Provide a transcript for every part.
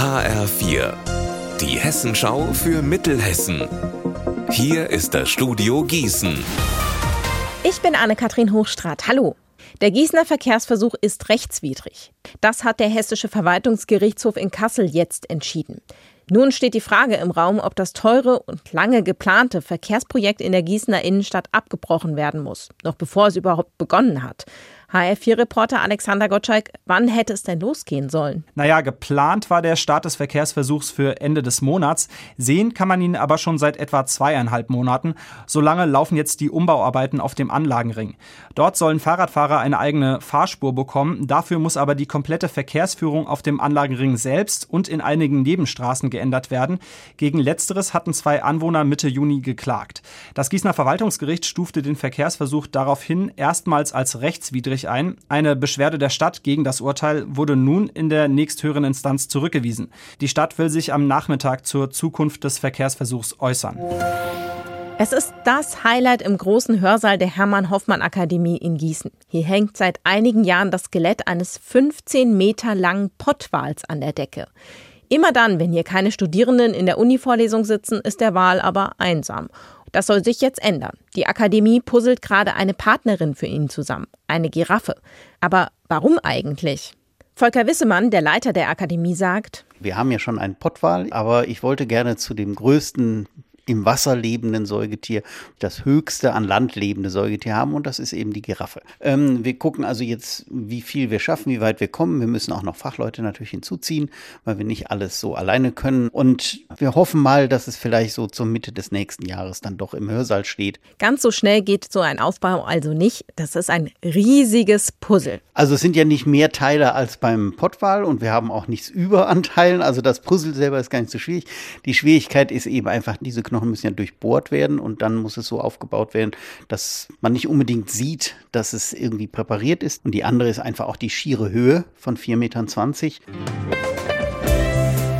HR4, die Hessenschau für Mittelhessen. Hier ist das Studio Gießen. Ich bin Anne-Kathrin Hochstrat. Hallo. Der Gießener Verkehrsversuch ist rechtswidrig. Das hat der Hessische Verwaltungsgerichtshof in Kassel jetzt entschieden. Nun steht die Frage im Raum, ob das teure und lange geplante Verkehrsprojekt in der Gießener Innenstadt abgebrochen werden muss, noch bevor es überhaupt begonnen hat. HR4-Reporter Alexander Gottschalk, wann hätte es denn losgehen sollen? Naja, geplant war der Start des Verkehrsversuchs für Ende des Monats. Sehen kann man ihn aber schon seit etwa zweieinhalb Monaten. Solange laufen jetzt die Umbauarbeiten auf dem Anlagenring. Dort sollen Fahrradfahrer eine eigene Fahrspur bekommen. Dafür muss aber die komplette Verkehrsführung auf dem Anlagenring selbst und in einigen Nebenstraßen geändert werden. Gegen letzteres hatten zwei Anwohner Mitte Juni geklagt. Das Gießener Verwaltungsgericht stufte den Verkehrsversuch daraufhin erstmals als rechtswidrig Gericht ein. Eine Beschwerde der Stadt gegen das Urteil wurde nun in der nächsthöheren Instanz zurückgewiesen. Die Stadt will sich am Nachmittag zur Zukunft des Verkehrsversuchs äußern. Es ist das Highlight im großen Hörsaal der Hermann Hoffmann Akademie in Gießen. Hier hängt seit einigen Jahren das Skelett eines 15 Meter langen Pottwals an der Decke. Immer dann, wenn hier keine Studierenden in der Uni-Vorlesung sitzen, ist der Wal aber einsam. Das soll sich jetzt ändern. Die Akademie puzzelt gerade eine Partnerin für ihn zusammen, eine Giraffe. Aber warum eigentlich? Volker Wissemann, der Leiter der Akademie, sagt, wir haben ja schon einen Pottwal, aber ich wollte gerne zu dem größten im Wasser lebenden Säugetier das höchste an Land lebende Säugetier haben und das ist eben die Giraffe. Ähm, wir gucken also jetzt, wie viel wir schaffen, wie weit wir kommen. Wir müssen auch noch Fachleute natürlich hinzuziehen, weil wir nicht alles so alleine können und wir hoffen mal, dass es vielleicht so zur Mitte des nächsten Jahres dann doch im Hörsaal steht. Ganz so schnell geht so ein Aufbau also nicht. Das ist ein riesiges Puzzle. Also es sind ja nicht mehr Teile als beim Pottwal und wir haben auch nichts über an Teilen. Also das Puzzle selber ist gar nicht so schwierig. Die Schwierigkeit ist eben einfach diese Knochen Knochen müssen ja durchbohrt werden und dann muss es so aufgebaut werden, dass man nicht unbedingt sieht, dass es irgendwie präpariert ist. Und die andere ist einfach auch die schiere Höhe von 4,20 Metern.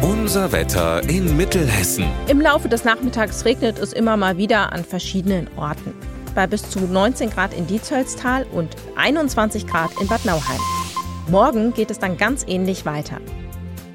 Unser Wetter in Mittelhessen. Im Laufe des Nachmittags regnet es immer mal wieder an verschiedenen Orten. Bei bis zu 19 Grad in Diezölztal und 21 Grad in Bad Nauheim. Morgen geht es dann ganz ähnlich weiter.